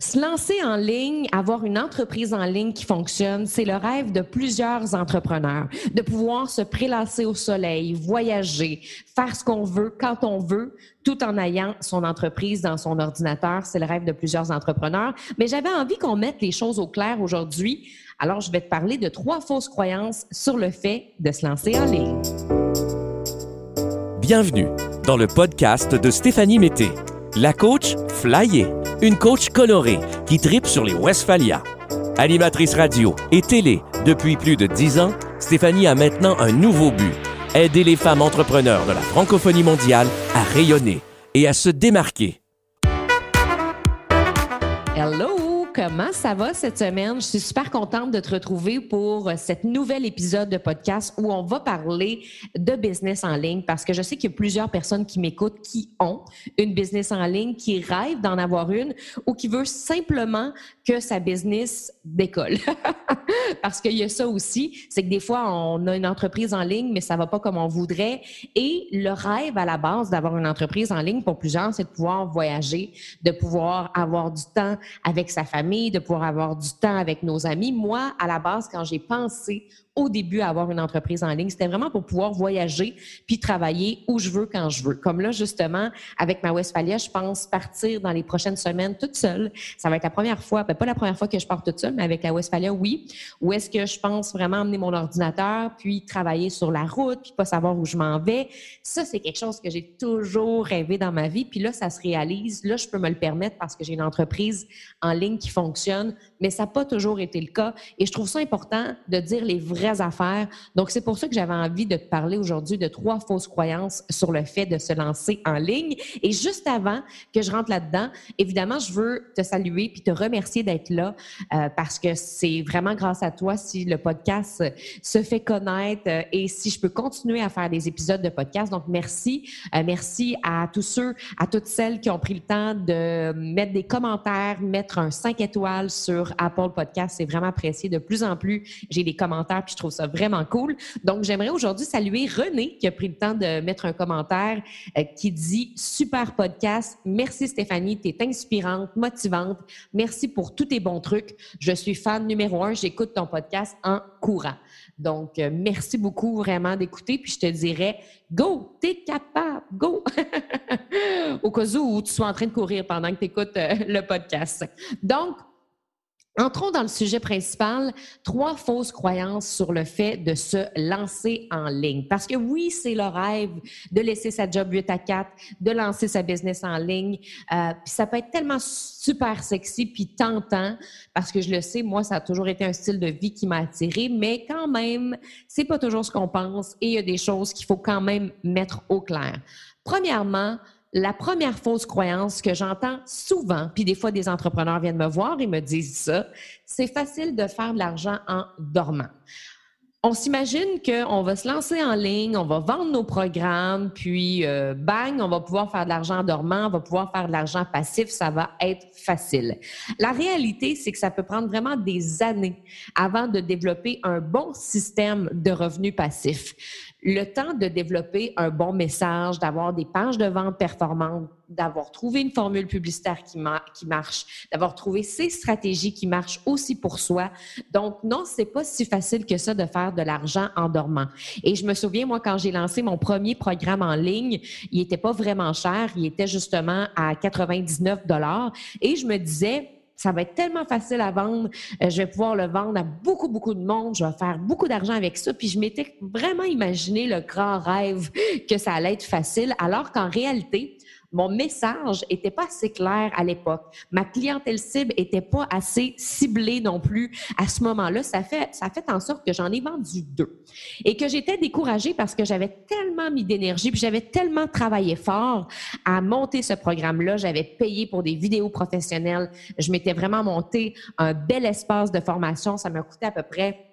Se lancer en ligne, avoir une entreprise en ligne qui fonctionne, c'est le rêve de plusieurs entrepreneurs. De pouvoir se prélasser au soleil, voyager, faire ce qu'on veut quand on veut, tout en ayant son entreprise dans son ordinateur. C'est le rêve de plusieurs entrepreneurs. Mais j'avais envie qu'on mette les choses au clair aujourd'hui. Alors, je vais te parler de trois fausses croyances sur le fait de se lancer en ligne. Bienvenue dans le podcast de Stéphanie Mété, la coach flyée une coach colorée qui tripe sur les Westphalia. Animatrice radio et télé depuis plus de dix ans, Stéphanie a maintenant un nouveau but aider les femmes entrepreneurs de la francophonie mondiale à rayonner et à se démarquer. Hello! Comment ça va cette semaine? Je suis super contente de te retrouver pour cet nouvel épisode de podcast où on va parler de business en ligne parce que je sais qu'il y a plusieurs personnes qui m'écoutent qui ont une business en ligne, qui rêvent d'en avoir une ou qui veulent simplement que sa business décolle. parce qu'il y a ça aussi, c'est que des fois, on a une entreprise en ligne, mais ça va pas comme on voudrait. Et le rêve à la base d'avoir une entreprise en ligne pour plusieurs, c'est de pouvoir voyager, de pouvoir avoir du temps avec sa famille de pouvoir avoir du temps avec nos amis. Moi, à la base, quand j'ai pensé au début avoir une entreprise en ligne. C'était vraiment pour pouvoir voyager puis travailler où je veux, quand je veux. Comme là, justement, avec ma Westphalia, je pense partir dans les prochaines semaines toute seule. Ça va être la première fois, ben, pas la première fois que je pars toute seule, mais avec la Westphalia, oui. Où est-ce que je pense vraiment emmener mon ordinateur, puis travailler sur la route, puis pas savoir où je m'en vais? Ça, c'est quelque chose que j'ai toujours rêvé dans ma vie. Puis là, ça se réalise. Là, je peux me le permettre parce que j'ai une entreprise en ligne qui fonctionne, mais ça n'a pas toujours été le cas. Et je trouve ça important de dire les vrais affaires. Donc, c'est pour ça que j'avais envie de te parler aujourd'hui de trois fausses croyances sur le fait de se lancer en ligne. Et juste avant que je rentre là-dedans, évidemment, je veux te saluer puis te remercier d'être là euh, parce que c'est vraiment grâce à toi si le podcast se fait connaître euh, et si je peux continuer à faire des épisodes de podcast. Donc, merci. Euh, merci à tous ceux, à toutes celles qui ont pris le temps de mettre des commentaires, mettre un 5 étoiles sur Apple Podcast. C'est vraiment apprécié. De plus en plus, j'ai des commentaires puis je trouve ça vraiment cool. Donc, j'aimerais aujourd'hui saluer René qui a pris le temps de mettre un commentaire euh, qui dit Super podcast. Merci Stéphanie, tu es inspirante, motivante. Merci pour tous tes bons trucs. Je suis fan numéro un. J'écoute ton podcast en courant. Donc, euh, merci beaucoup vraiment d'écouter. Puis je te dirais, go, t'es capable, go! Au cas où tu sois en train de courir pendant que tu écoutes euh, le podcast. Donc, Entrons dans le sujet principal, trois fausses croyances sur le fait de se lancer en ligne. Parce que oui, c'est le rêve de laisser sa job 8 à 4, de lancer sa business en ligne. Euh, puis ça peut être tellement super sexy puis tentant parce que je le sais, moi, ça a toujours été un style de vie qui m'a attiré, mais quand même, c'est pas toujours ce qu'on pense et il y a des choses qu'il faut quand même mettre au clair. Premièrement, la première fausse croyance que j'entends souvent, puis des fois des entrepreneurs viennent me voir et me disent ça, c'est facile de faire de l'argent en dormant. On s'imagine qu'on va se lancer en ligne, on va vendre nos programmes, puis euh, bang, on va pouvoir faire de l'argent en dormant, on va pouvoir faire de l'argent passif, ça va être facile. La réalité, c'est que ça peut prendre vraiment des années avant de développer un bon système de revenus passifs le temps de développer un bon message, d'avoir des pages de vente performantes, d'avoir trouvé une formule publicitaire qui, marche, d'avoir trouvé ces stratégies qui marchent aussi pour soi. Donc, non, c'est pas si facile que ça de faire de l'argent en dormant. Et je me souviens, moi, quand j'ai lancé mon premier programme en ligne, il était pas vraiment cher, il était justement à 99 dollars. Et je me disais, ça va être tellement facile à vendre. Euh, je vais pouvoir le vendre à beaucoup, beaucoup de monde. Je vais faire beaucoup d'argent avec ça. Puis je m'étais vraiment imaginé le grand rêve que ça allait être facile, alors qu'en réalité, mon message était pas assez clair à l'époque. Ma clientèle cible était pas assez ciblée non plus à ce moment-là. Ça fait, ça fait en sorte que j'en ai vendu deux. Et que j'étais découragée parce que j'avais tellement mis d'énergie puis j'avais tellement travaillé fort à monter ce programme-là. J'avais payé pour des vidéos professionnelles. Je m'étais vraiment monté un bel espace de formation. Ça m'a coûté à peu près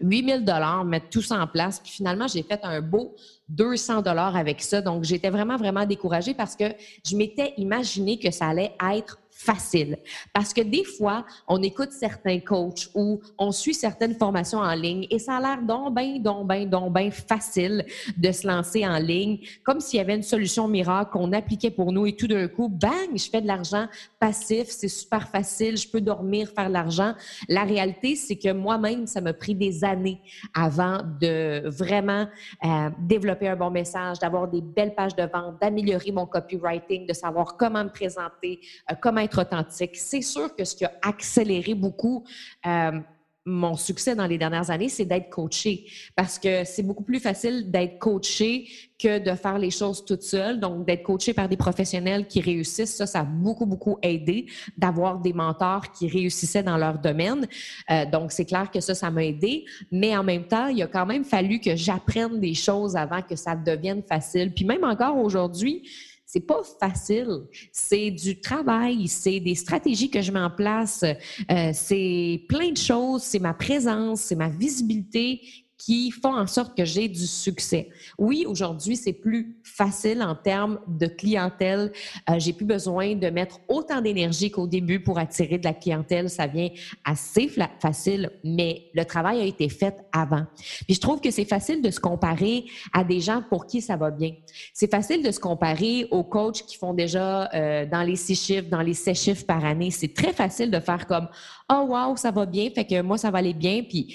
8000 dollars, mettre tout ça en place. Puis finalement, j'ai fait un beau 200 dollars avec ça. Donc, j'étais vraiment, vraiment découragée parce que je m'étais imaginé que ça allait être facile. Parce que des fois, on écoute certains coachs ou on suit certaines formations en ligne et ça a l'air donc bien, donc bien, donc bien facile de se lancer en ligne, comme s'il y avait une solution miracle qu'on appliquait pour nous et tout d'un coup, bang, je fais de l'argent passif, c'est super facile, je peux dormir, faire de l'argent. La réalité, c'est que moi-même, ça m'a pris des années avant de vraiment euh, développer un bon message, d'avoir des belles pages de vente, d'améliorer mon copywriting, de savoir comment me présenter, euh, comment être authentique. C'est sûr que ce qui a accéléré beaucoup euh, mon succès dans les dernières années, c'est d'être coaché. Parce que c'est beaucoup plus facile d'être coaché que de faire les choses toute seule. Donc, d'être coaché par des professionnels qui réussissent, ça, ça a beaucoup, beaucoup aidé d'avoir des mentors qui réussissaient dans leur domaine. Euh, donc, c'est clair que ça, ça m'a aidé. Mais en même temps, il a quand même fallu que j'apprenne des choses avant que ça devienne facile. Puis même encore aujourd'hui, c'est pas facile. C'est du travail, c'est des stratégies que je mets en place, euh, c'est plein de choses, c'est ma présence, c'est ma visibilité qui font en sorte que j'ai du succès. Oui, aujourd'hui, c'est plus facile en termes de clientèle. Euh, j'ai plus besoin de mettre autant d'énergie qu'au début pour attirer de la clientèle. Ça vient assez facile, mais le travail a été fait avant. Puis je trouve que c'est facile de se comparer à des gens pour qui ça va bien. C'est facile de se comparer aux coachs qui font déjà euh, dans les six chiffres, dans les sept chiffres par année. C'est très facile de faire comme oh wow ça va bien, fait que moi ça va aller bien. Puis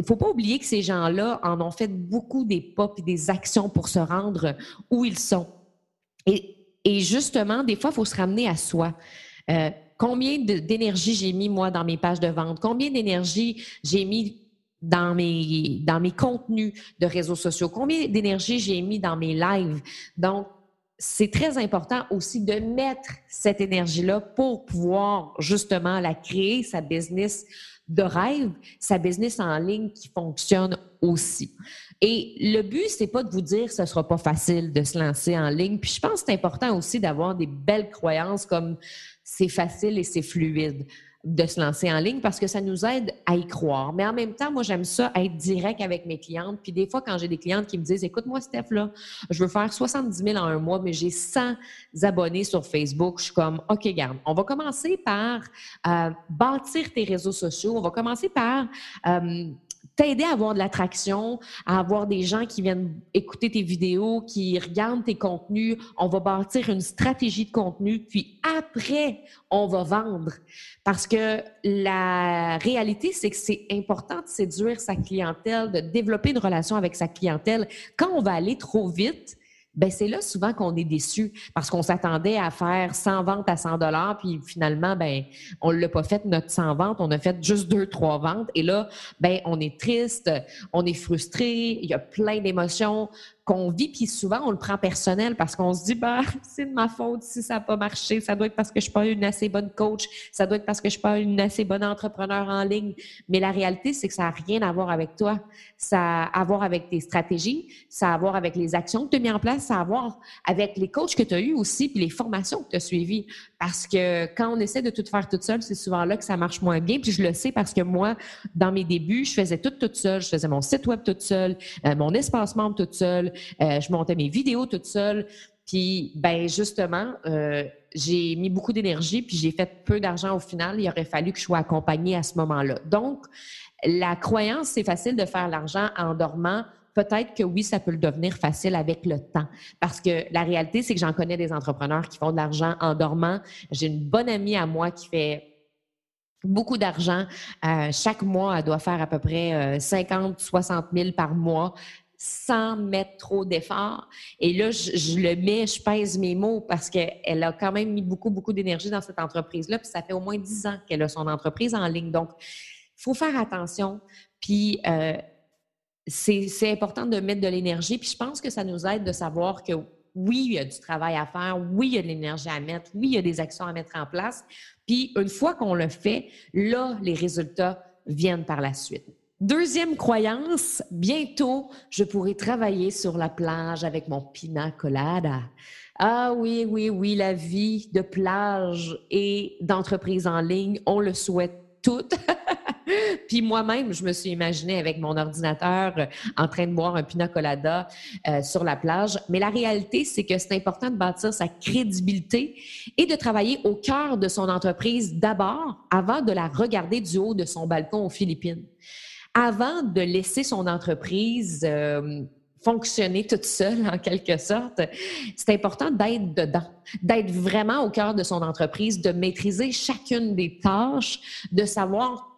il faut pas oublier que ces gens-là en ont fait beaucoup des pas et des actions pour se rendre où ils sont. Et, justement, des fois, il faut se ramener à soi. Euh, combien d'énergie j'ai mis, moi, dans mes pages de vente? Combien d'énergie j'ai mis dans mes, dans mes contenus de réseaux sociaux? Combien d'énergie j'ai mis dans mes lives? C'est très important aussi de mettre cette énergie-là pour pouvoir justement la créer, sa business de rêve, sa business en ligne qui fonctionne aussi. Et le but, c'est pas de vous dire que ce sera pas facile de se lancer en ligne. Puis je pense que c'est important aussi d'avoir des belles croyances comme c'est facile et c'est fluide de se lancer en ligne parce que ça nous aide à y croire. Mais en même temps, moi, j'aime ça être direct avec mes clientes. Puis des fois, quand j'ai des clientes qui me disent, écoute-moi, Steph, là, je veux faire 70 000 en un mois, mais j'ai 100 abonnés sur Facebook, je suis comme, OK, garde, on va commencer par euh, bâtir tes réseaux sociaux. On va commencer par euh, t'aider à avoir de l'attraction, à avoir des gens qui viennent écouter tes vidéos, qui regardent tes contenus. On va bâtir une stratégie de contenu, puis après, on va vendre. Parce que la réalité, c'est que c'est important de séduire sa clientèle, de développer une relation avec sa clientèle. Quand on va aller trop vite, ben c'est là souvent qu'on est déçu parce qu'on s'attendait à faire 100 ventes à 100 dollars puis finalement ben on l'a pas fait notre 100 ventes, on a fait juste deux trois ventes. Et là ben on est triste, on est frustré, il y a plein d'émotions, qu'on vit, puis souvent on le prend personnel parce qu'on se dit bah c'est de ma faute si ça n'a pas marché, ça doit être parce que je suis pas une assez bonne coach, ça doit être parce que je suis pas une assez bonne entrepreneur en ligne. Mais la réalité c'est que ça n'a rien à voir avec toi, ça a à voir avec tes stratégies, ça a à voir avec les actions que tu as mis en place, ça a à voir avec les coachs que tu as eu aussi puis les formations que tu as suivies. Parce que quand on essaie de tout faire toute seule, c'est souvent là que ça marche moins bien. Puis je le sais parce que moi, dans mes débuts, je faisais tout toute seule. Je faisais mon site web toute seule, euh, mon espace membre toute seule, euh, je montais mes vidéos toute seule. Puis, ben justement, euh, j'ai mis beaucoup d'énergie, puis j'ai fait peu d'argent au final. Il aurait fallu que je sois accompagnée à ce moment-là. Donc, la croyance, c'est facile de faire l'argent en dormant. Peut-être que oui, ça peut le devenir facile avec le temps. Parce que la réalité, c'est que j'en connais des entrepreneurs qui font de l'argent en dormant. J'ai une bonne amie à moi qui fait beaucoup d'argent. Euh, chaque mois, elle doit faire à peu près 50, 60 000 par mois sans mettre trop d'efforts. Et là, je, le mets, je pèse mes mots parce qu'elle a quand même mis beaucoup, beaucoup d'énergie dans cette entreprise-là. Puis ça fait au moins dix ans qu'elle a son entreprise en ligne. Donc, il faut faire attention. Puis, euh, c'est important de mettre de l'énergie. Puis je pense que ça nous aide de savoir que oui, il y a du travail à faire, oui, il y a de l'énergie à mettre, oui, il y a des actions à mettre en place. Puis une fois qu'on le fait, là, les résultats viennent par la suite. Deuxième croyance, bientôt, je pourrai travailler sur la plage avec mon pina colada. Ah oui, oui, oui, la vie de plage et d'entreprise en ligne, on le souhaite toutes. Puis moi-même, je me suis imaginée avec mon ordinateur euh, en train de boire un pina colada euh, sur la plage. Mais la réalité, c'est que c'est important de bâtir sa crédibilité et de travailler au cœur de son entreprise d'abord avant de la regarder du haut de son balcon aux Philippines. Avant de laisser son entreprise euh, fonctionner toute seule en quelque sorte, c'est important d'être dedans, d'être vraiment au cœur de son entreprise, de maîtriser chacune des tâches, de savoir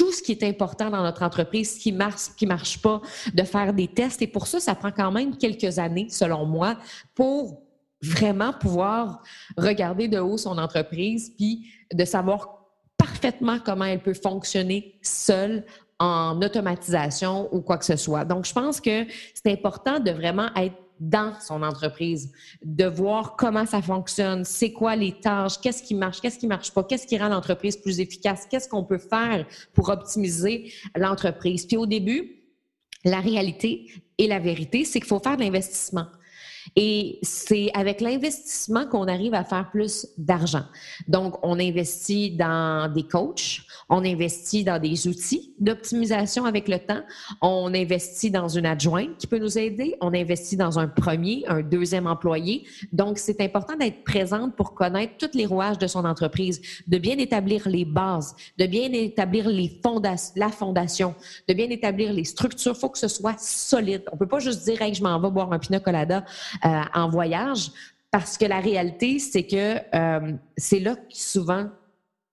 tout ce qui est important dans notre entreprise, ce qui marche, ce qui marche pas, de faire des tests. Et pour ça, ça prend quand même quelques années, selon moi, pour vraiment pouvoir regarder de haut son entreprise, puis de savoir parfaitement comment elle peut fonctionner seule en automatisation ou quoi que ce soit. Donc, je pense que c'est important de vraiment être dans son entreprise, de voir comment ça fonctionne, c'est quoi les tâches, qu'est-ce qui marche, qu'est-ce qui marche pas, qu'est-ce qui rend l'entreprise plus efficace, qu'est-ce qu'on peut faire pour optimiser l'entreprise. Puis au début, la réalité et la vérité, c'est qu'il faut faire de l'investissement. Et c'est avec l'investissement qu'on arrive à faire plus d'argent. Donc, on investit dans des coachs, on investit dans des outils d'optimisation avec le temps, on investit dans une adjointe qui peut nous aider, on investit dans un premier, un deuxième employé. Donc, c'est important d'être présente pour connaître tous les rouages de son entreprise, de bien établir les bases, de bien établir les la fondation, de bien établir les structures. Il faut que ce soit solide. On peut pas juste dire, hey, je m'en vais boire un pina colada en voyage, parce que la réalité, c'est que euh, c'est là que souvent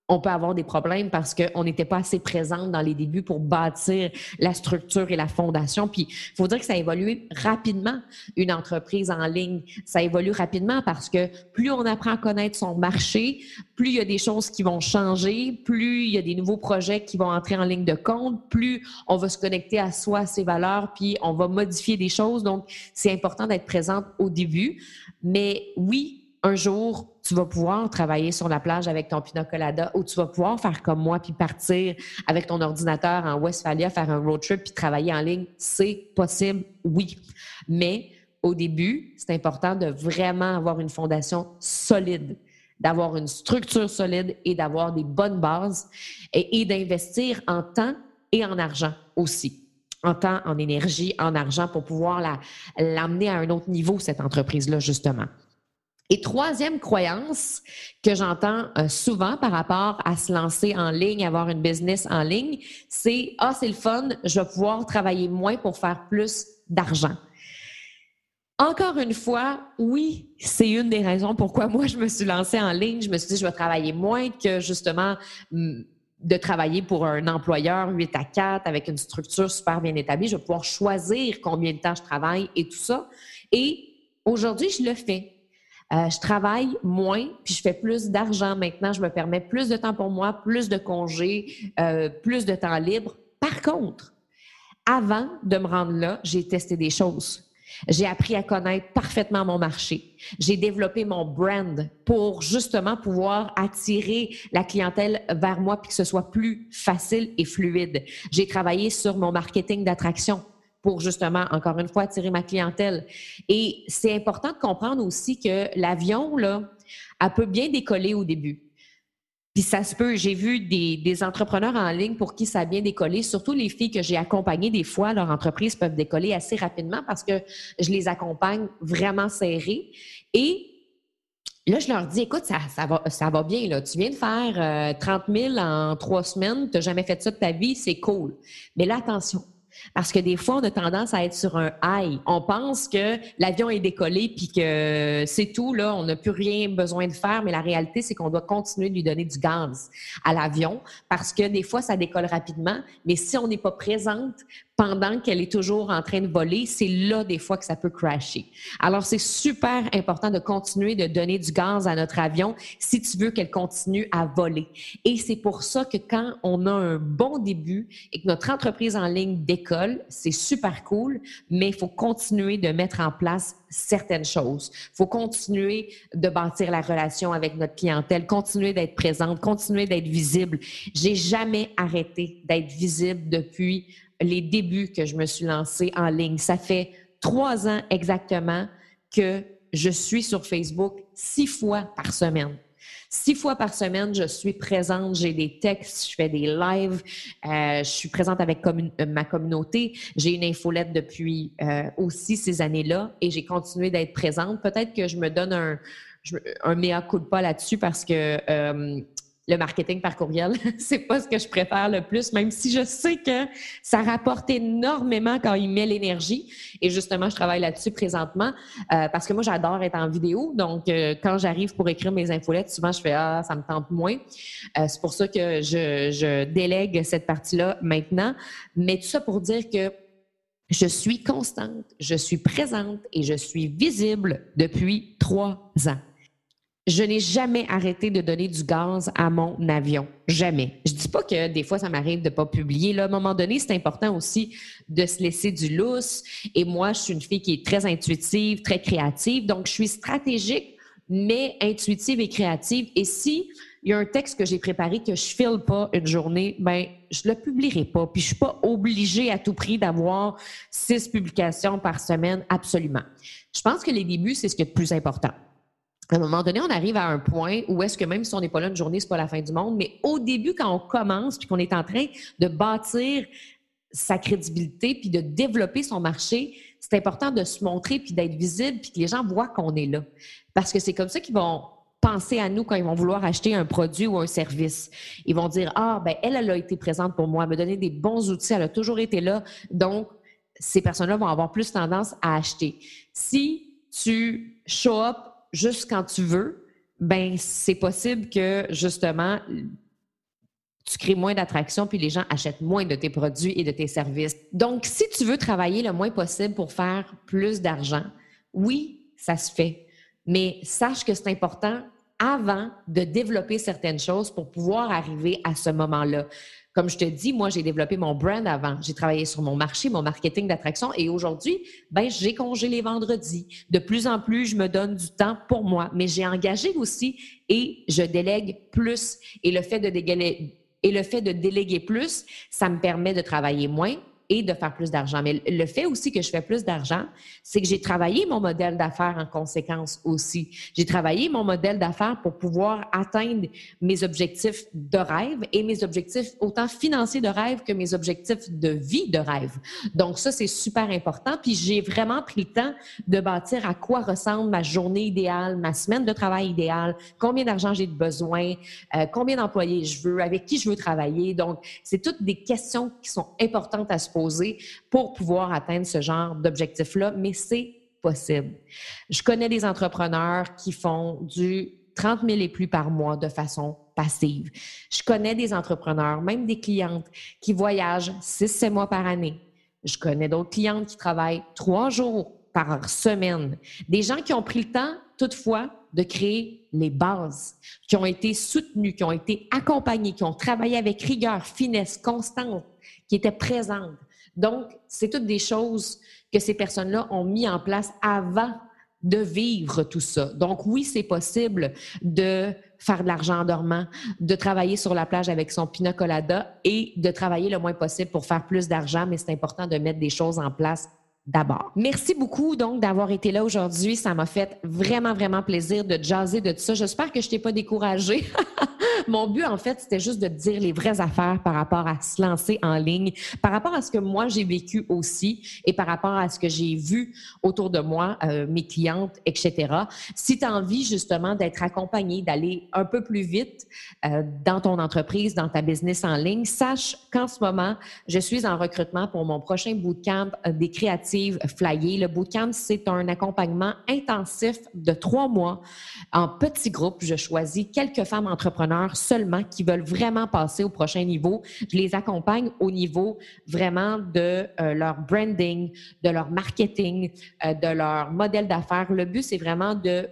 on peut avoir des problèmes parce qu'on n'était pas assez présente dans les débuts pour bâtir la structure et la fondation. Puis, il faut dire que ça évolue rapidement, une entreprise en ligne. Ça évolue rapidement parce que plus on apprend à connaître son marché, plus il y a des choses qui vont changer, plus il y a des nouveaux projets qui vont entrer en ligne de compte, plus on va se connecter à soi, à ses valeurs, puis on va modifier des choses. Donc, c'est important d'être présente au début. Mais oui, un jour, tu vas pouvoir travailler sur la plage avec ton pina colada ou tu vas pouvoir faire comme moi puis partir avec ton ordinateur en Westphalia, faire un road trip puis travailler en ligne. C'est possible, oui. Mais au début, c'est important de vraiment avoir une fondation solide, d'avoir une structure solide et d'avoir des bonnes bases et, d'investir en temps et en argent aussi en temps, en énergie, en argent pour pouvoir l'amener à un autre niveau, cette entreprise-là, justement. Et troisième croyance que j'entends euh, souvent par rapport à se lancer en ligne, avoir une business en ligne, c'est ah c'est le fun, je vais pouvoir travailler moins pour faire plus d'argent. Encore une fois, oui, c'est une des raisons pourquoi moi je me suis lancée en ligne. Je me suis dit je vais travailler moins que justement de travailler pour un employeur 8 à 4 avec une structure super bien établie. Je vais pouvoir choisir combien de temps je travaille et tout ça. Et aujourd'hui, je le fais. Euh, je travaille moins, puis je fais plus d'argent maintenant. Je me permets plus de temps pour moi, plus de congés, euh, plus de temps libre. Par contre, avant de me rendre là, j'ai testé des choses. J'ai appris à connaître parfaitement mon marché. J'ai développé mon brand pour justement pouvoir attirer la clientèle vers moi puis que ce soit plus facile et fluide. J'ai travaillé sur mon marketing d'attraction pour justement, encore une fois, attirer ma clientèle. Et c'est important de comprendre aussi que l'avion, là, elle peut bien décoller au début. Puis ça se peut, j'ai vu des, entrepreneurs en ligne pour qui ça a bien décollé, surtout les filles que j'ai accompagnées, des fois, leur entreprise peuvent décoller assez rapidement parce que je les accompagne vraiment serrées. Et Là, je leur dis, écoute, ça, ça, va, ça va bien. Là. Tu viens de faire 30 euh, 000 en trois semaines, tu n'as jamais fait ça de ta vie, c'est cool. Mais là, attention, parce que des fois, on a tendance à être sur un high. On pense que l'avion est décollé puis que c'est tout, là, on n'a plus rien besoin de faire, mais la réalité, c'est qu'on doit continuer de lui donner du gaz à l'avion parce que des fois, ça décolle rapidement, mais si on n'est pas présente pendant qu'elle est toujours en train de voler, c'est là des fois que ça peut crasher. Alors, c'est super important de continuer de donner du gaz à notre avion si tu veux qu'elle continue à voler. Et c'est pour ça que quand on a un bon début et que notre entreprise en ligne décolle, c'est super cool, mais il faut continuer de mettre en place certaines choses. Il faut continuer de bâtir la relation avec notre clientèle, continuer d'être présente, continuer d'être visible. J'ai jamais arrêté d'être visible depuis les débuts que je me suis lancée en ligne. Ça fait trois ans exactement que je suis sur Facebook six fois par semaine. Six fois par semaine, je suis présente, j'ai des textes, je fais des lives, euh, je suis présente avec euh, ma communauté. J'ai une infolette depuis euh, aussi ces années-là et j'ai continué d'être présente. Peut-être que je me donne un, un mea culpa là-dessus parce que le marketing par courriel, c'est pas ce que je préfère le plus, même si je sais que ça rapporte énormément quand il met l'énergie. Et justement, je travaille là-dessus présentement euh, parce que moi, j'adore être en vidéo. Donc, euh, quand j'arrive pour écrire mes infolettes, souvent, je fais ah, ça me tente moins. Euh, c'est pour ça que je, je délègue cette partie-là maintenant. Mais tout ça pour dire que je suis constante, je suis présente et je suis visible depuis trois ans je n'ai jamais arrêté de donner du gaz à mon avion. Jamais. Je dis pas que des fois, ça m'arrive de pas publier. Là, à un moment donné, c'est important aussi de se laisser du lousse. Et moi, je suis une fille qui est très intuitive, très créative. Donc, je suis stratégique, mais intuitive et créative. Et si il y a un texte que j'ai préparé que je file pas une journée, ben je le publierai pas. Puis je suis pas obligée à tout prix d'avoir six publications par semaine, absolument. Je pense que les débuts, c'est ce qui est le plus important à un moment donné, on arrive à un point où est-ce que même si on n'est pas là une journée, c'est pas la fin du monde, mais au début, quand on commence puis qu'on est en train de bâtir sa crédibilité puis de développer son marché, c'est important de se montrer puis d'être visible puis que les gens voient qu'on est là. Parce que c'est comme ça qu'ils vont penser à nous quand ils vont vouloir acheter un produit ou un service. Ils vont dire ah ben elle elle a été présente pour moi, elle me donner des bons outils, elle a toujours été là. Donc ces personnes-là vont avoir plus tendance à acheter. Si tu show up juste quand tu veux, ben c'est possible que justement tu crées moins d'attraction puis les gens achètent moins de tes produits et de tes services. Donc si tu veux travailler le moins possible pour faire plus d'argent, oui, ça se fait. Mais sache que c'est important avant de développer certaines choses pour pouvoir arriver à ce moment-là. Comme je te dis, moi, j'ai développé mon brand avant. J'ai travaillé sur mon marché, mon marketing d'attraction et aujourd'hui, ben, j'ai congé les vendredis. De plus en plus, je me donne du temps pour moi, mais j'ai engagé aussi et je délègue plus. Et le fait de et le fait de déléguer plus, ça me permet de travailler moins, et de faire plus d'argent. Mais le fait aussi que je fais plus d'argent, c'est que j'ai travaillé mon modèle d'affaires en conséquence aussi. J'ai travaillé mon modèle d'affaires pour pouvoir atteindre mes objectifs de rêve et mes objectifs autant financiers de rêve que mes objectifs de vie de rêve. Donc ça, c'est super important. Puis j'ai vraiment pris le temps de bâtir à quoi ressemble ma journée idéale, ma semaine de travail idéale, combien d'argent j'ai besoin, euh, combien d'employés je veux, avec qui je veux travailler. Donc, c'est toutes des questions qui sont importantes à se poser pour pouvoir atteindre ce genre d'objectif-là, mais c'est possible. Je connais des entrepreneurs qui font du 30 000 et plus par mois de façon passive. Je connais des entrepreneurs, même des clientes qui voyagent 6-7 mois par année. Je connais d'autres clientes qui travaillent trois jours par semaine. Des gens qui ont pris le temps, toutefois, de créer les bases, qui ont été soutenus, qui ont été accompagnés, qui ont travaillé avec rigueur, finesse, constante, qui étaient présentes. Donc, c'est toutes des choses que ces personnes-là ont mis en place avant de vivre tout ça. Donc, oui, c'est possible de faire de l'argent en dormant, de travailler sur la plage avec son pina et de travailler le moins possible pour faire plus d'argent, mais c'est important de mettre des choses en place d'abord. Merci beaucoup donc d'avoir été là aujourd'hui. Ça m'a fait vraiment, vraiment plaisir de jaser de tout ça. J'espère que je t'ai pas découragée. Mon but, en fait, c'était juste de dire les vraies affaires par rapport à se lancer en ligne, par rapport à ce que moi j'ai vécu aussi et par rapport à ce que j'ai vu autour de moi, euh, mes clientes, etc. Si tu as envie justement d'être accompagné, d'aller un peu plus vite euh, dans ton entreprise, dans ta business en ligne, sache qu'en ce moment, je suis en recrutement pour mon prochain bootcamp euh, des créatifs Flyer. Le bootcamp, c'est un accompagnement intensif de trois mois en petits groupes. Je choisis quelques femmes entrepreneurs seulement qui veulent vraiment passer au prochain niveau. Je les accompagne au niveau vraiment de euh, leur branding, de leur marketing, euh, de leur modèle d'affaires. Le but, c'est vraiment de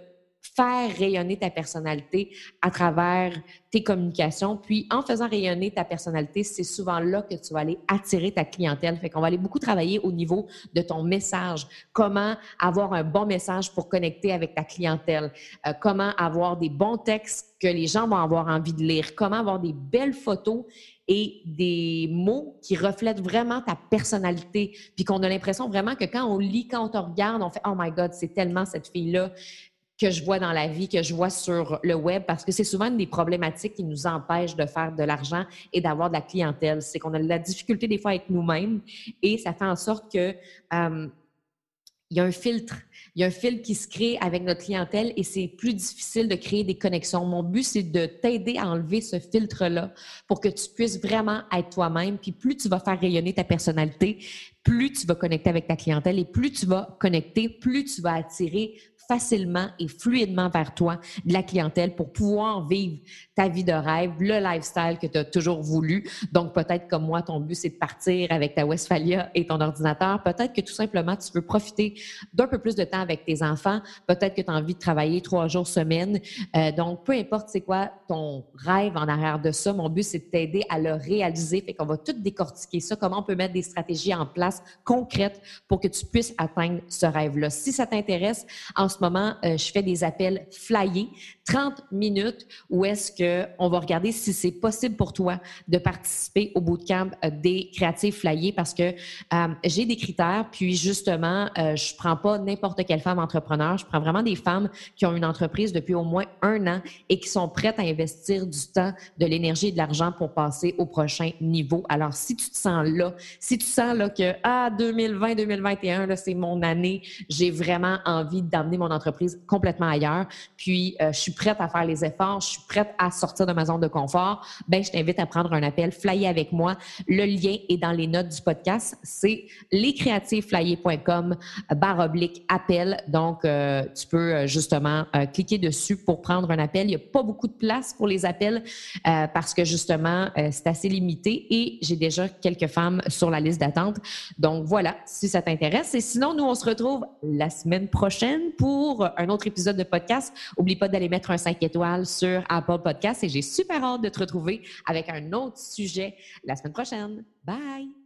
faire rayonner ta personnalité à travers tes communications. Puis, en faisant rayonner ta personnalité, c'est souvent là que tu vas aller attirer ta clientèle. Fait qu'on va aller beaucoup travailler au niveau de ton message. Comment avoir un bon message pour connecter avec ta clientèle? Euh, comment avoir des bons textes que les gens vont avoir envie de lire? Comment avoir des belles photos et des mots qui reflètent vraiment ta personnalité? Puis qu'on a l'impression vraiment que quand on lit, quand on regarde, on fait Oh my God, c'est tellement cette fille-là que je vois dans la vie, que je vois sur le web, parce que c'est souvent une des problématiques qui nous empêchent de faire de l'argent et d'avoir de la clientèle. C'est qu'on a de la difficulté des fois avec nous-mêmes et ça fait en sorte que euh, il y a un filtre. Il y a un filtre qui se crée avec notre clientèle et c'est plus difficile de créer des connexions. Mon but, c'est de t'aider à enlever ce filtre-là pour que tu puisses vraiment être toi-même. Puis plus tu vas faire rayonner ta personnalité, plus tu vas connecter avec ta clientèle et plus tu vas connecter, plus tu vas attirer facilement et fluidement vers toi de la clientèle pour pouvoir vivre ta vie de rêve, le lifestyle que tu as toujours voulu. Donc, peut-être comme moi, ton but, c'est de partir avec ta Westphalia et ton ordinateur. Peut-être que tout simplement, tu veux profiter d'un peu plus de temps avec tes enfants. Peut-être que tu as envie de travailler trois jours semaine. Euh, donc, peu importe c'est quoi ton rêve en arrière de ça, mon but, c'est de t'aider à le réaliser. Fait qu'on va tout décortiquer ça, comment on peut mettre des stratégies en place concrètes pour que tu puisses atteindre ce rêve-là. Si ça t'intéresse, en ce moment, euh, je fais des appels flyés, 30 minutes, où est-ce qu'on va regarder si c'est possible pour toi de participer au bootcamp euh, des créatifs flyés parce que euh, j'ai des critères, puis justement, je prends pas n'importe quelle femme entrepreneur, je prends vraiment des femmes qui ont une entreprise depuis au moins un an et qui sont prêtes à investir du temps, de l'énergie et de l'argent pour passer au prochain niveau. Alors, si tu te sens là, si tu sens là que, ah, 2020-2021, c'est mon année, j'ai vraiment envie d'amener mon entreprise complètement ailleurs, puis euh, je suis prête à faire les efforts, je suis prête à sortir de ma zone de confort, ben je t'invite à prendre un appel, flyer avec moi. Le lien est dans les notes du podcast. C'est lescreativeflyer.com barre oblique appel. Donc, euh, tu peux euh, justement cliquer dessus pour prendre un appel. Il n'y a pas beaucoup de place pour les appels parce que justement, c'est assez limité et j'ai déjà quelques femmes sur la liste d'attente. Donc, voilà, si ça t'intéresse. Et sinon, nous, on se retrouve la semaine prochaine pour un autre épisode de podcast. Oublie pas d'aller mettre un 5 étoiles sur Apple Podcast et j'ai super hâte de te retrouver avec un autre sujet la semaine prochaine. Bye!